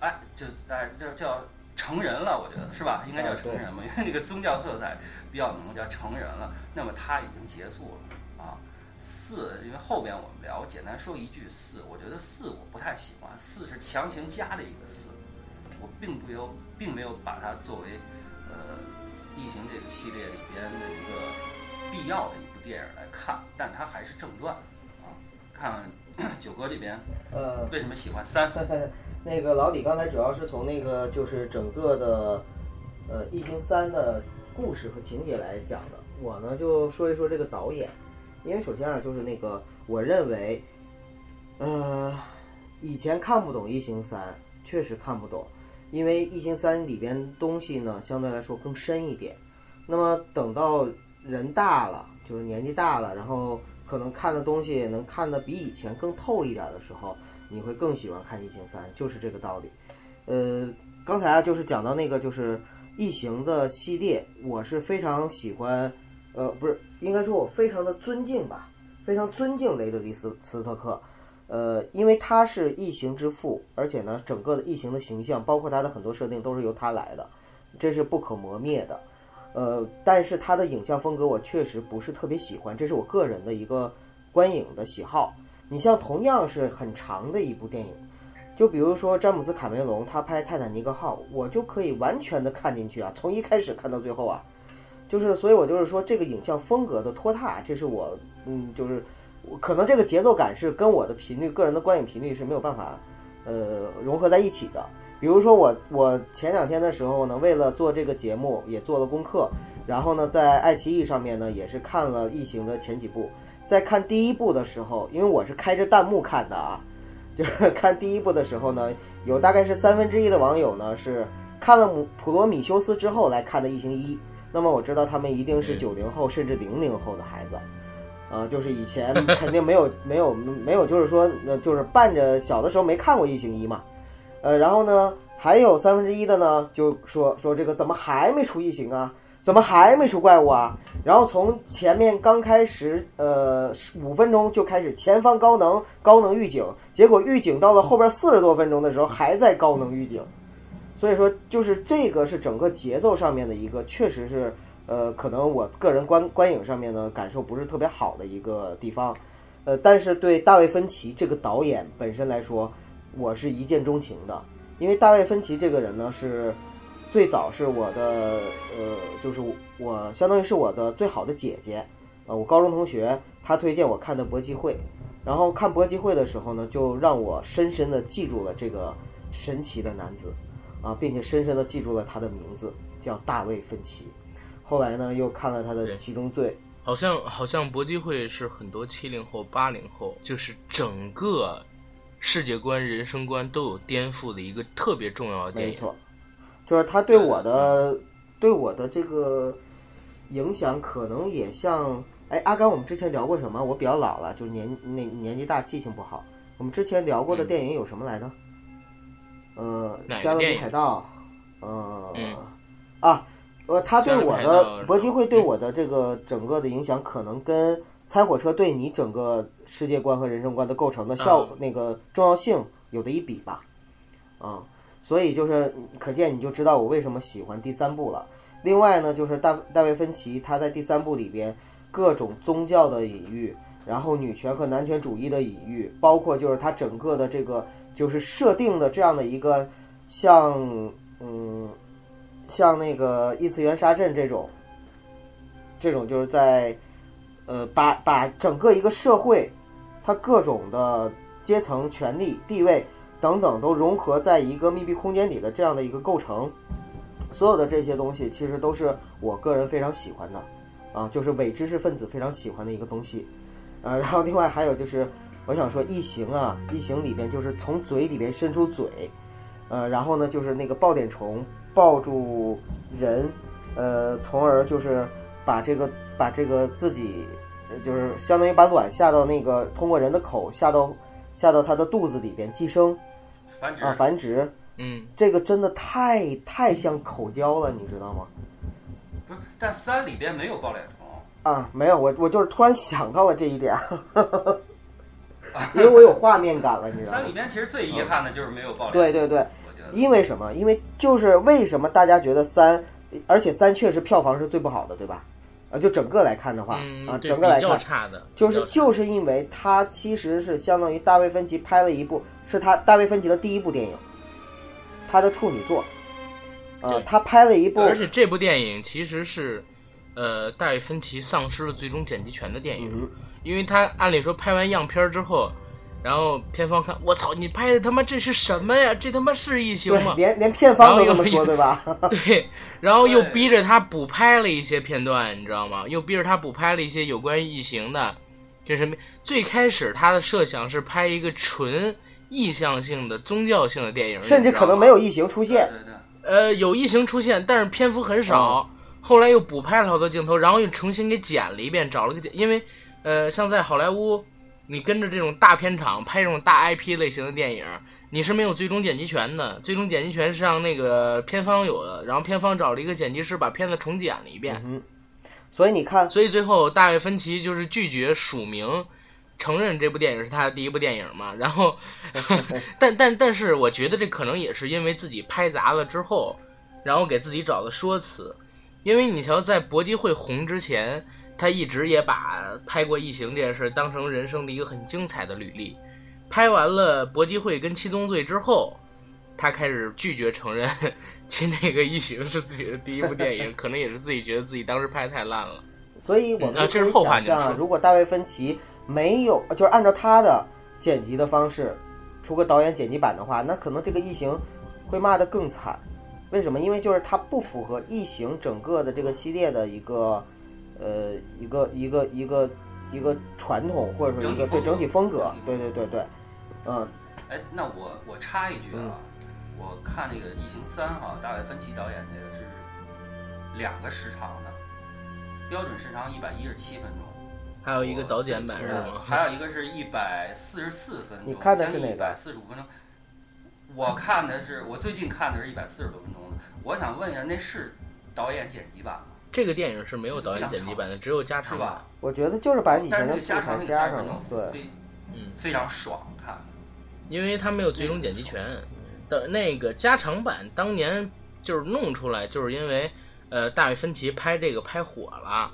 哎，就哎叫叫成人了，我觉得是吧？应该叫成人嘛，因为那个宗教色彩比较浓，叫成人了。那么他已经结束了啊。四，因为后边我们聊，我简单说一句四，我觉得四我不太喜欢，四是强行加的一个四，我并不有，并没有把它作为呃异形这个系列里边的一个必要的一部电影来看，但它还是正传啊。看九哥这边，呃，为什么喜欢三？那个老李刚才主要是从那个就是整个的呃异形三的故事和情节来讲的，我呢就说一说这个导演。因为首先啊，就是那个，我认为，呃，以前看不懂《异形三》，确实看不懂，因为《异形三》里边东西呢，相对来说更深一点。那么等到人大了，就是年纪大了，然后可能看的东西能看得比以前更透一点的时候，你会更喜欢看《异形三》，就是这个道理。呃，刚才啊，就是讲到那个就是《异形》的系列，我是非常喜欢。呃，不是，应该说我非常的尊敬吧，非常尊敬雷德利斯斯特克，呃，因为他是异形之父，而且呢，整个的异形的形象，包括他的很多设定都是由他来的，这是不可磨灭的。呃，但是他的影像风格我确实不是特别喜欢，这是我个人的一个观影的喜好。你像同样是很长的一部电影，就比如说詹姆斯卡梅隆他拍泰坦尼克号，我就可以完全的看进去啊，从一开始看到最后啊。就是，所以我就是说，这个影像风格的拖沓，这是我，嗯，就是可能这个节奏感是跟我的频率、个人的观影频率是没有办法，呃，融合在一起的。比如说我，我前两天的时候呢，为了做这个节目，也做了功课，然后呢，在爱奇艺上面呢，也是看了《异形》的前几部。在看第一部的时候，因为我是开着弹幕看的啊，就是看第一部的时候呢，有大概是三分之一的网友呢是看了《普罗米修斯》之后来看的《异形一》。那么我知道他们一定是九零后甚至零零后的孩子，啊，就是以前肯定没有没有没有，就是说，那就是伴着小的时候没看过《异形一》嘛，呃，然后呢，还有三分之一的呢，就说说这个怎么还没出异形啊？怎么还没出怪物啊？然后从前面刚开始，呃，五分钟就开始前方高能高能预警，结果预警到了后边四十多分钟的时候还在高能预警。所以说，就是这个是整个节奏上面的一个，确实是，呃，可能我个人观观影上面呢感受不是特别好的一个地方，呃，但是对大卫芬奇这个导演本身来说，我是一见钟情的，因为大卫芬奇这个人呢是最早是我的，呃，就是我相当于是我的最好的姐姐，呃，我高中同学，他推荐我看的《搏击会》，然后看《搏击会》的时候呢，就让我深深的记住了这个神奇的男子。啊，并且深深的记住了他的名字，叫大卫芬奇。后来呢，又看了他的《七宗罪》，好像好像搏击会是很多七零后、八零后，就是整个世界观、人生观都有颠覆的一个特别重要的电影。没错，就是他对我的对我的这个影响，可能也像哎，阿甘，我们之前聊过什么？我比较老了，就是年那年纪大，记性不好。我们之前聊过的电影有什么来着？呃，加勒比海盗，呃，啊，呃，他对我的搏击会对我的这个整个的影响，可能跟猜火车对你整个世界观和人生观的构成的效那个重要性有的一比吧，啊，所以就是可见你就知道我为什么喜欢第三部了。另外呢，就是大大卫芬奇他在第三部里边各种宗教的隐喻，然后女权和男权主义的隐喻，包括就是他整个的这个。就是设定的这样的一个，像嗯，像那个异次元沙阵这种，这种就是在，呃，把把整个一个社会，它各种的阶层、权力、地位等等都融合在一个密闭空间里的这样的一个构成，所有的这些东西其实都是我个人非常喜欢的，啊，就是伪知识分子非常喜欢的一个东西，呃，然后另外还有就是。我想说，异形啊，异形里边就是从嘴里边伸出嘴，呃，然后呢，就是那个抱点虫抱住人，呃，从而就是把这个把这个自己，就是相当于把卵下到那个通过人的口下到下到他的肚子里边寄生，繁殖啊繁殖，嗯，这个真的太太像口交了，你知道吗？不是，但三里边没有抱脸虫啊，没有，我我就是突然想到了这一点。因为我有画面感了，你知道吗？三里边其实最遗憾的就是没有抱脸虫对对对，因为什么？因为就是为什么大家觉得三，而且三确实票房是最不好的，对吧？啊，就整个来看的话啊，整个来看，就是就是因为他其实是相当于大卫芬奇拍了一部，是他大卫芬奇的第一部电影，他的处女作，啊，他拍了一部，而且这部电影其实是，呃，大卫芬奇丧失了最终剪辑权的电影，因为他按理说拍完样片之后。然后片方看，我操，你拍的他妈这是什么呀？这他妈是异形吗？连连片方都这么说，对吧？对，然后又逼着他补拍了一些片段，你知道吗？又逼着他补拍了一些有关于异形的，这什么？最开始他的设想是拍一个纯意向性的宗教性的电影，甚至可能没有异形出现。呃，有异形出现，但是篇幅很少。后来又补拍了好多镜头，然后又重新给剪了一遍，找了个剪，因为呃，像在好莱坞。你跟着这种大片场拍这种大 IP 类型的电影，你是没有最终剪辑权的。最终剪辑权是让那个片方有的，然后片方找了一个剪辑师把片子重剪了一遍。嗯，所以你看，所以最后大卫芬奇就是拒绝署名，承认这部电影是他的第一部电影嘛。然后，但但但是，我觉得这可能也是因为自己拍砸了之后，然后给自己找的说辞。因为你瞧，在搏击会红之前。他一直也把拍过异形这件事当成人生的一个很精彩的履历。拍完了搏击会跟七宗罪之后，他开始拒绝承认其那个异形是自己的第一部电影，可能也是自己觉得自己当时拍的太烂了。所以我们可以想象，如果大卫芬奇没有就是按照他的剪辑的方式出个导演剪辑版的话，那可能这个异形会骂得更惨。为什么？因为就是它不符合异形整个的这个系列的一个。呃，一个一个一个一个传统，或者说一个对整体风格，对对对对，嗯。哎，那我我插一句啊，我看那个《异形三》哈，大卫芬奇导演那个是两个时长的，标准时长一百一十七分钟，还有一个导剪版是吗？还有一个是一百四十四分钟，你看的是哪？一百四十五分钟。我看的是，我最近看的是一百四十多分钟的。我想问一下，那是导演剪辑版吗？这个电影是没有导演剪辑版的，只有加长版。我觉得就是把以前的加长加上了，对，嗯，非常爽看。因为他没有最终剪辑权的那个加长版，当年就是弄出来，就是因为呃，大卫芬奇拍这个拍火了，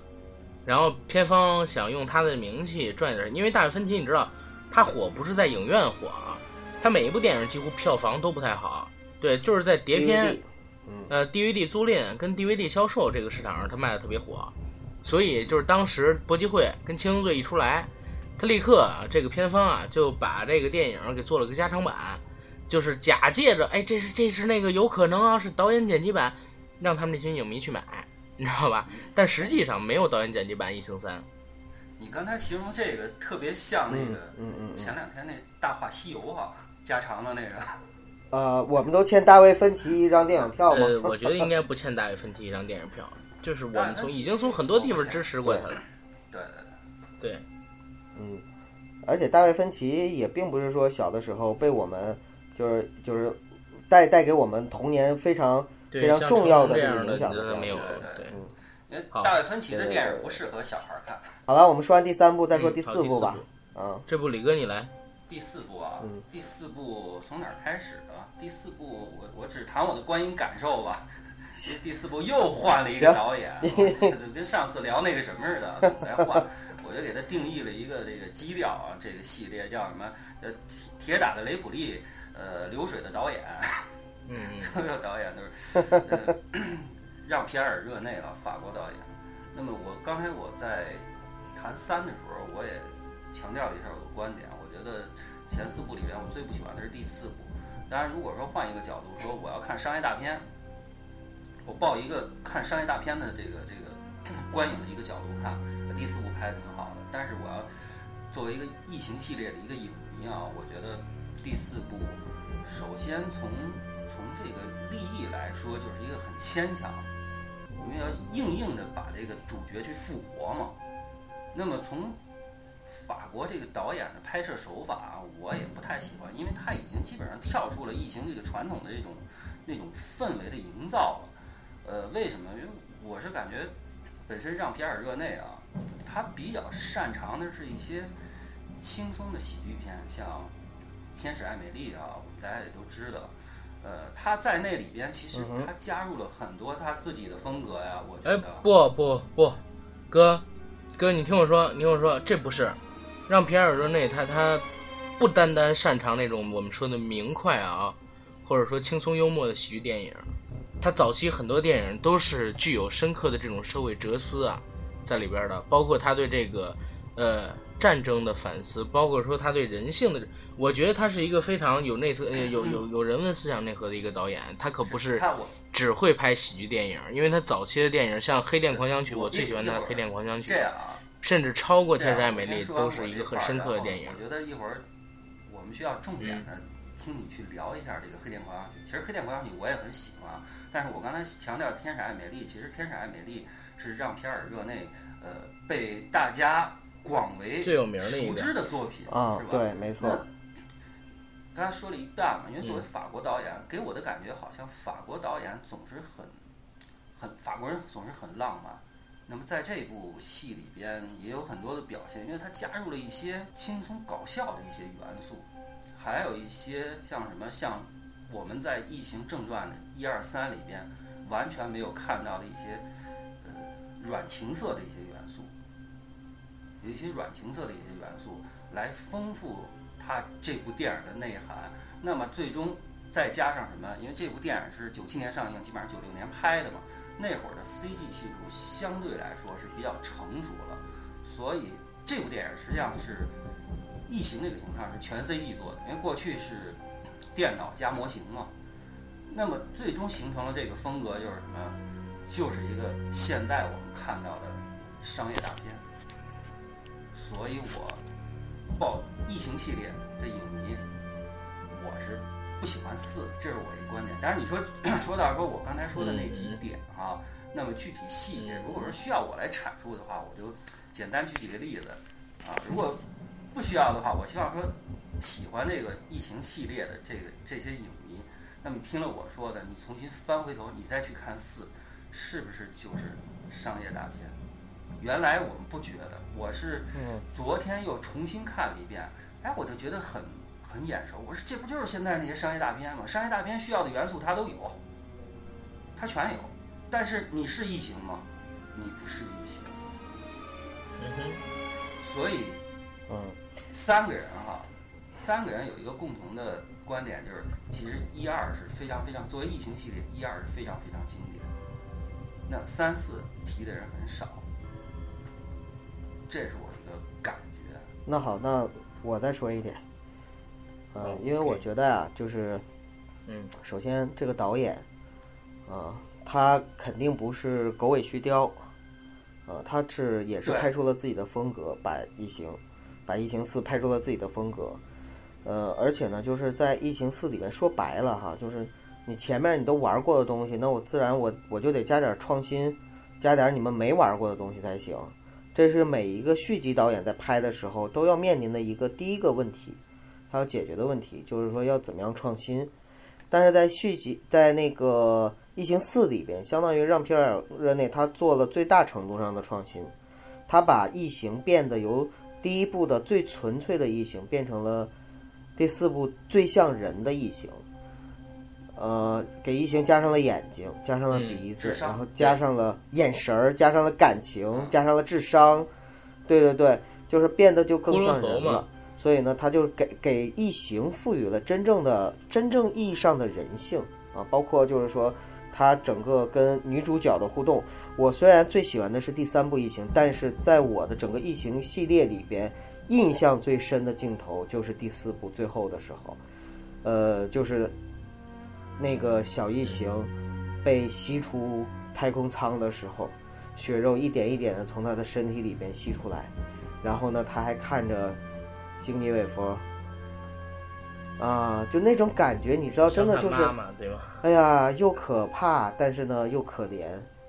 然后片方想用他的名气赚点。因为大卫芬奇你知道，他火不是在影院火啊，他每一部电影几乎票房都不太好，对，就是在碟片。呃，DVD 租赁跟 DVD 销售这个市场上，它卖的特别火，所以就是当时搏击会跟《青龙队》一出来，他立刻这个片方啊就把这个电影给做了个加长版，就是假借着哎这是这是那个有可能啊是导演剪辑版，让他们这群影迷去买，你知道吧？但实际上没有导演剪辑版《异形三》。你刚才形容这个特别像那个，嗯嗯，前两天那《大话西游》哈，加长的那个。呃，我们都欠大卫芬奇一张电影票吗？呃，我觉得应该不欠大卫芬奇一张电影票，就是我们从已经从很多地方支持过他了。对对对，嗯，而且大卫芬奇也并不是说小的时候被我们就是就是带带给我们童年非常非常重要的这个影响的，没有对，因为大卫芬奇的电影不适合小孩看。好了，我们说完第三部，再说第四部吧。嗯，这部李哥你来。第四部啊，第四部从哪儿开始的？第四部我我只谈我的观影感受吧。第四部又换了一个导演，就跟上次聊那个什么似的，总在换。我就给他定义了一个这个基调啊，这个系列叫什么？呃，铁铁打的雷普利，呃，流水的导演，嗯，所有导演都是 呃让皮埃尔热内啊，法国导演。那么我刚才我在谈三的时候，我也强调了一下我的观点。觉得前四部里边，我最不喜欢的是第四部。当然，如果说换一个角度说，我要看商业大片，我抱一个看商业大片的这个这个 观影的一个角度看，第四部拍的挺好的。但是我要作为一个异形系列的一个影迷啊，我觉得第四部首先从从这个立意来说，就是一个很牵强。我们要硬硬的把这个主角去复活嘛。那么从法国这个导演的拍摄手法，我也不太喜欢，因为他已经基本上跳出了异形这个传统的这种那种氛围的营造了。呃，为什么？因为我是感觉，本身让皮尔热内啊，他比较擅长的是一些轻松的喜剧片，像《天使爱美丽》啊，我们大家也都知道。呃，他在那里边其实他加入了很多他自己的风格呀，我觉得。哎，不不不。哥，哥，你听我说，你听我说，这不是让皮埃尔热内他他不单单擅长那种我们说的明快啊，或者说轻松幽默的喜剧电影，他早期很多电影都是具有深刻的这种社会哲思啊在里边的，包括他对这个呃。战争的反思，包括说他对人性的，我觉得他是一个非常有内侧、有有有人文思想内核的一个导演。他可不是只会拍喜剧电影，因为他早期的电影像《黑店狂想曲》，我最喜欢他的《黑店狂想曲》，甚至超过《天使爱美丽》，都是一个很深刻的电影。我觉得一会儿我们需要重点的听你去聊一下这个《黑店狂想曲》。其实《黑店狂想曲》我也很喜欢，但是我刚才强调《天使爱美丽》，其实《天使爱美丽》是让皮尔热内呃被大家。广为最有名的熟知的作品啊，对，没错。刚才说了一半嘛，因为作为法国导演，给我的感觉好像法国导演总是很很法国人总是很浪漫。那么在这部戏里边也有很多的表现，因为他加入了一些轻松搞笑的一些元素，还有一些像什么像我们在《异形正传》的一二三里边完全没有看到的一些呃软情色的一些。一些软情色的一些元素来丰富它这部电影的内涵，那么最终再加上什么？因为这部电影是九七年上映，基本上九六年拍的嘛，那会儿的 CG 技术相对来说是比较成熟了，所以这部电影实际上是异形这个形象是全 CG 做的，因为过去是电脑加模型嘛，那么最终形成了这个风格就是什么？就是一个现在我们看到的商业大片。所以，我报异形系列的影迷，我是不喜欢四，这是我一观点。但是你说 说到说我刚才说的那几点啊，那么具体细节，如果说需要我来阐述的话，我就简单举几个例子啊。如果不需要的话，我希望说喜欢这个异形系列的这个这些影迷，那么你听了我说的，你重新翻回头，你再去看四，是不是就是商业大片？原来我们不觉得，我是昨天又重新看了一遍，哎，我就觉得很很眼熟。我说这不就是现在那些商业大片吗？商业大片需要的元素它都有，它全有。但是你是异形吗？你不是异形。嗯哼。所以，嗯，三个人哈，三个人有一个共同的观点，就是其实一二是非常非常作为异形系列，一二是非常非常经典。那三四提的人很少。这是我一个感觉。那好，那我再说一点。嗯，因为我觉得啊，就是，嗯，首先这个导演，啊，他肯定不是狗尾续貂，呃，他是也是拍出了自己的风格，把《异形》把《异形四》拍出了自己的风格。呃，而且呢，就是在《异形四》里面说白了哈，就是你前面你都玩过的东西，那我自然我我就得加点创新，加点你们没玩过的东西才行。这是每一个续集导演在拍的时候都要面临的一个第一个问题，他要解决的问题就是说要怎么样创新。但是在续集在那个《异形四》里边，相当于让皮尔·热内他做了最大程度上的创新，他把异形变得由第一部的最纯粹的异形变成了第四部最像人的异形。呃，给异形加上了眼睛，加上了鼻子，然后加上了眼神儿，加上了感情，加上了智商，对对对，就是变得就更像人了。所以呢，他就给给异形赋予了真正的、真正意义上的人性啊，包括就是说，他整个跟女主角的互动。我虽然最喜欢的是第三部异形，但是在我的整个异形系列里边，印象最深的镜头就是第四部最后的时候，呃，就是。那个小异形被吸出太空舱的时候，血肉一点一点的从他的身体里边吸出来，然后呢，他还看着星尼韦佛，啊，就那种感觉，你知道，真的就是，哎呀，又可怕，但是呢又可怜，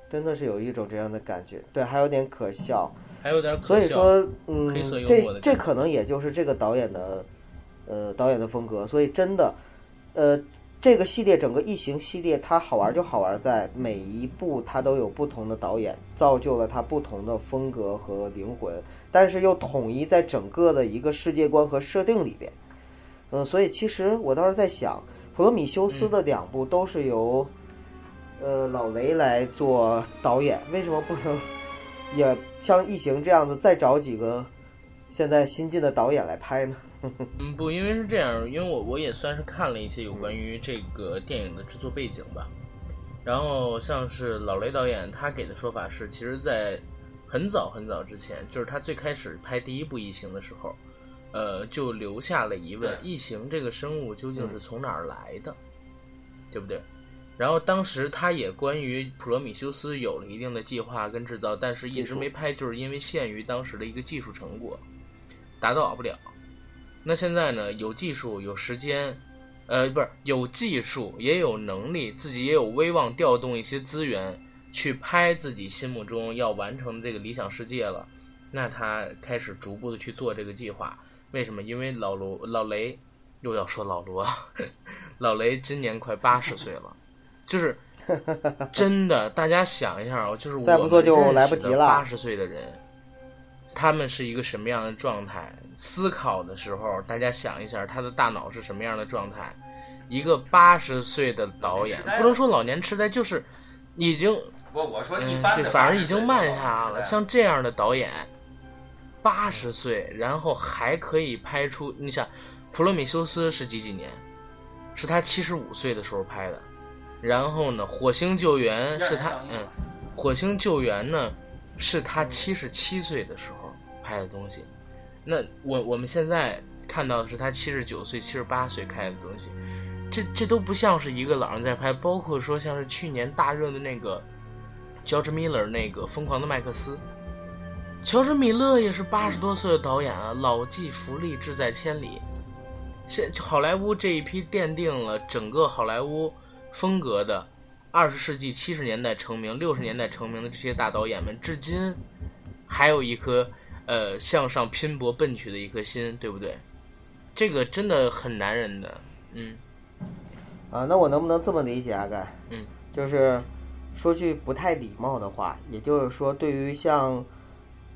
真的是有一种这样的感觉，对，还有点可笑，还有点，所以说，嗯，这这可能也就是这个导演的，呃，导演的风格，所以真的，呃。这个系列整个异形系列，它好玩就好玩在每一部它都有不同的导演，造就了它不同的风格和灵魂，但是又统一在整个的一个世界观和设定里边。嗯，所以其实我倒是在想，普罗米修斯的两部都是由，呃，老雷来做导演，为什么不能也像《异形》这样子再找几个现在新晋的导演来拍呢？嗯，不，因为是这样，因为我我也算是看了一些有关于这个电影的制作背景吧。然后像是老雷导演他给的说法是，其实，在很早很早之前，就是他最开始拍第一部《异形》的时候，呃，就留下了疑问：异形这个生物究竟是从哪儿来的，对不对？然后当时他也关于普罗米修斯有了一定的计划跟制造，但是一直没拍，就是因为限于当时的一个技术成果，达到不了。那现在呢？有技术，有时间，呃，不是有技术，也有能力，自己也有威望，调动一些资源去拍自己心目中要完成的这个理想世界了。那他开始逐步的去做这个计划。为什么？因为老罗老雷又要说老罗，老雷今年快八十岁了，就是真的。大家想一下啊，就是再不做就来不及了。八十岁的人。他们是一个什么样的状态？思考的时候，大家想一下，他的大脑是什么样的状态？一个八十岁的导演，不能说老年痴呆，就是已经，我我说一般的，反而已经慢下来了。像这样的导演，八十岁，然后还可以拍出，你想，《普罗米修斯》是几几年？是他七十五岁的时候拍的。然后呢，《火星救援》是他，嗯，《火星救援》呢，是他七十七岁的时候。拍的东西，那我我们现在看到的是他七十九岁、七十八岁开的东西，这这都不像是一个老人在拍。包括说像是去年大热的那个乔治·米勒那个《疯狂的麦克斯》，乔治·米勒也是八十多岁的导演啊，老骥伏枥，志在千里。现好莱坞这一批奠定了整个好莱坞风格的二十世纪七十年代成名、六十年代成名的这些大导演们，至今还有一颗。呃，向上拼搏奔去的一颗心，对不对？这个真的很男人的，嗯。啊，那我能不能这么理解，阿盖？嗯，就是说句不太礼貌的话，也就是说，对于像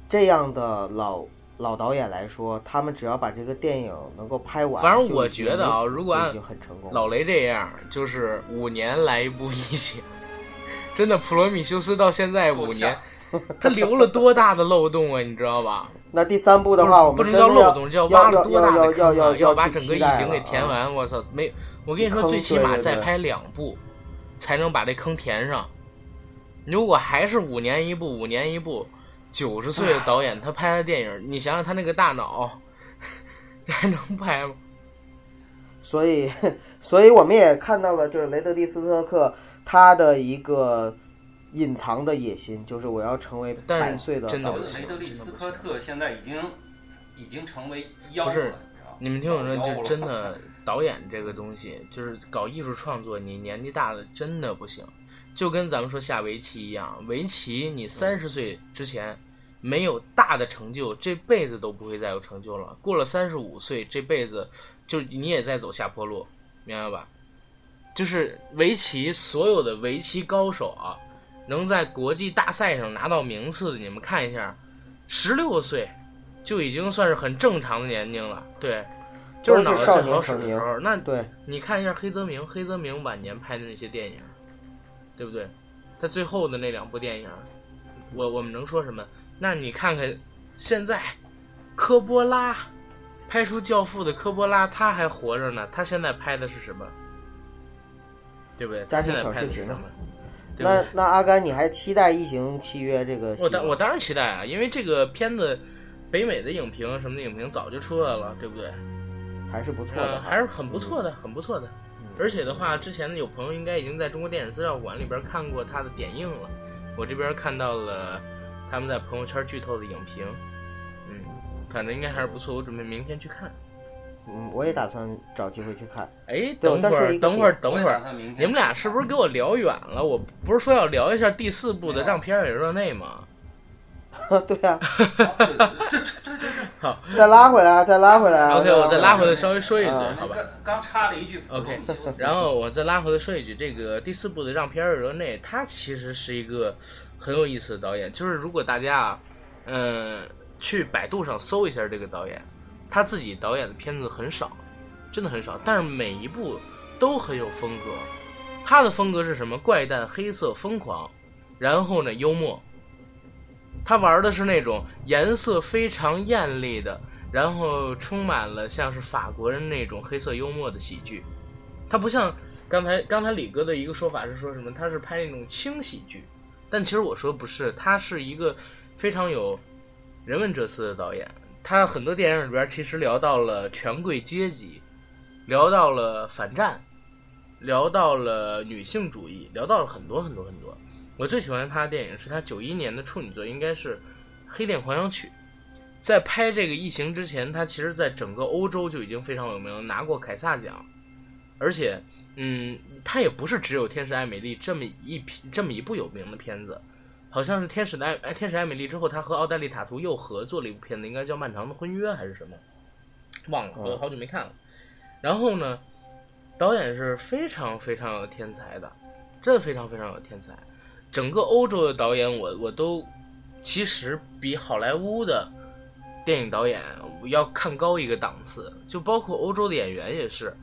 这样的老老导演来说，他们只要把这个电影能够拍完，反正我觉得啊，如果按很成功。老雷这样，就是五年来一部 异形，真的，普罗米修斯到现在五年。他留了多大的漏洞啊，你知道吧？那第三部的话，我们不能叫漏洞，叫挖了多大的坑啊！要把整个异形给填完。我操，没，我跟你说，最起码再拍两部，才能把这坑填上。如果还是五年一部，五年一部，九十岁的导演他拍的电影，你想想他那个大脑，还能拍吗？所以，所以我们也看到了，就是雷德利·斯特克他的一个。隐藏的野心就是我要成为百岁的导演。雷德利·斯科特现在已经已经成为妖了，你们听我说，就真的导演这个东西，就是搞艺术创作，你年纪大了真的不行。就跟咱们说下围棋一样，围棋你三十岁之前没有大的成就，这辈子都不会再有成就了。过了三十五岁，这辈子就你也在走下坡路，明白吧？就是围棋，所有的围棋高手啊。能在国际大赛上拿到名次的，你们看一下，十六岁就已经算是很正常的年龄了。对，就是脑子最好使的时候。那对，你看一下黑泽明，黑泽明晚年拍的那些电影，对不对？他最后的那两部电影，我我们能说什么？那你看看现在，科波拉拍出《教父》的科波拉，他还活着呢。他现在拍的是什么？对不对？他现在拍的是什么？那那阿甘，你还期待《异形契约》这个？我当我当然期待啊，因为这个片子，北美的影评什么的影评早就出来了，对不对？还是不错的，还是很不错的，很不错的。而且的话，之前有朋友应该已经在中国电影资料馆里边看过他的点映了。我这边看到了他们在朋友圈剧透的影评，嗯，反正应该还是不错。我准备明天去看。嗯，我也打算找机会去看。哎，等会儿，等会儿，等会儿，你们俩是不是给我聊远了？我不是说要聊一下第四部的《让皮尔与热内》吗？对呀。这这这这好，再拉回来，再拉回来。OK，我再拉回来，稍微说一句，好吧？刚插了一句。OK，然后我再拉回来说一句，这个第四部的《让皮尔与热内》，他其实是一个很有意思的导演。就是如果大家，嗯，去百度上搜一下这个导演。他自己导演的片子很少，真的很少，但是每一部都很有风格。他的风格是什么？怪诞、黑色、疯狂，然后呢，幽默。他玩的是那种颜色非常艳丽的，然后充满了像是法国人那种黑色幽默的喜剧。他不像刚才刚才李哥的一个说法是说什么？他是拍那种轻喜剧，但其实我说不是，他是一个非常有人文哲思的导演。他很多电影里边其实聊到了权贵阶级，聊到了反战，聊到了女性主义，聊到了很多很多很多。我最喜欢他的电影是他九一年的处女作，应该是《黑店狂想曲》。在拍这个《异形》之前，他其实在整个欧洲就已经非常有名，拿过凯撒奖。而且，嗯，他也不是只有《天使爱美丽》这么一这么一部有名的片子，好像是《天使的爱》哎，《天使爱美丽》之后，他和奥黛丽·塔图又合作了一部片子，应该叫《漫长的婚约》还是什么，忘了，我好久没看了。然后呢，导演是非常非常有天才的，真的非常非常有天才。整个欧洲的导演，我我都其实比好莱坞的电影导演要看高一个档次，就包括欧洲的演员也是。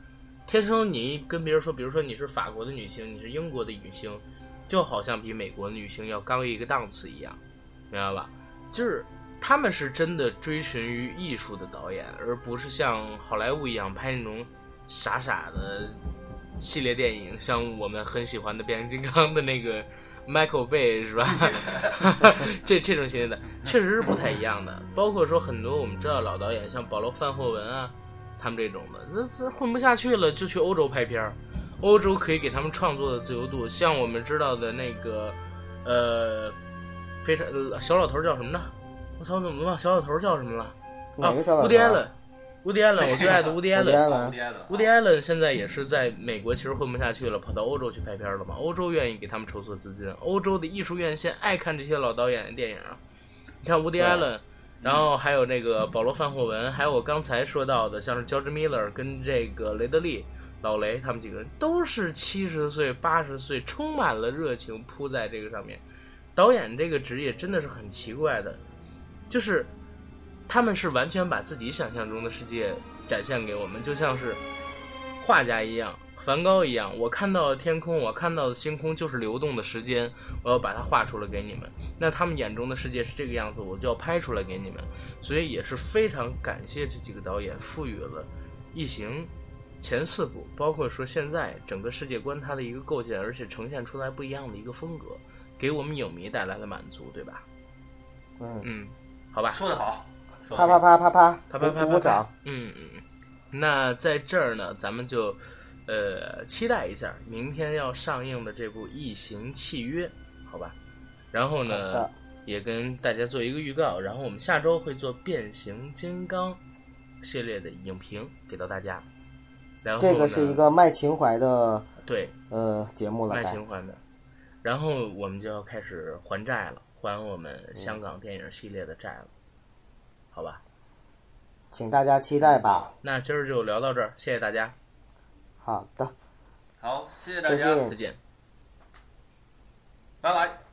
天生你跟别人说，比如说你是法国的女星，你是英国的女星，就好像比美国的女星要高一个档次一样，明白吧？就是他们是真的追寻于艺术的导演，而不是像好莱坞一样拍那种傻傻的系列电影，像我们很喜欢的变形金刚的那个 Michael Bay 是吧？这这种系列的确实是不太一样的。包括说很多我们知道老导演，像保罗范霍文啊。他们这种的，那这混不下去了，就去欧洲拍片儿。欧洲可以给他们创作的自由度，像我们知道的那个，呃，非常小老头叫什么呢？我操，怎么忘小老头叫什么了？哪个小老头？乌迪艾伦，乌迪艾伦，我最爱的乌迪艾伦。乌迪艾伦现在也是在美国，其实混不下去了，跑到欧洲去拍片了嘛。欧洲愿意给他们筹措资金，欧洲的艺术院线爱看这些老导演的电影啊。你看乌迪艾伦。然后还有那个保罗·范霍文，还有我刚才说到的，像是乔治·米勒跟这个雷德利·老雷，他们几个人都是七十岁、八十岁，充满了热情扑在这个上面。导演这个职业真的是很奇怪的，就是他们是完全把自己想象中的世界展现给我们，就像是画家一样。梵高一样，我看到的天空，我看到的星空就是流动的时间，我要把它画出来给你们。那他们眼中的世界是这个样子，我就要拍出来给你们。所以也是非常感谢这几个导演赋予了《异形》前四部，包括说现在整个世界观它的一个构建，而且呈现出来不一样的一个风格，给我们影迷带来了满足，对吧？嗯嗯，好吧，说得好，啪啪啪啪啪啪啪啪鼓掌。嗯嗯，那在这儿呢，咱们就。呃，期待一下明天要上映的这部《异形契约》，好吧？然后呢，也跟大家做一个预告，然后我们下周会做《变形金刚》系列的影评给到大家。然后这个是一个卖情怀的，对，呃，节目了，卖情怀的。然后我们就要开始还债了，还我们香港电影系列的债了，好吧？请大家期待吧。那今儿就聊到这儿，谢谢大家。好的，好，谢谢大家，再见，拜拜。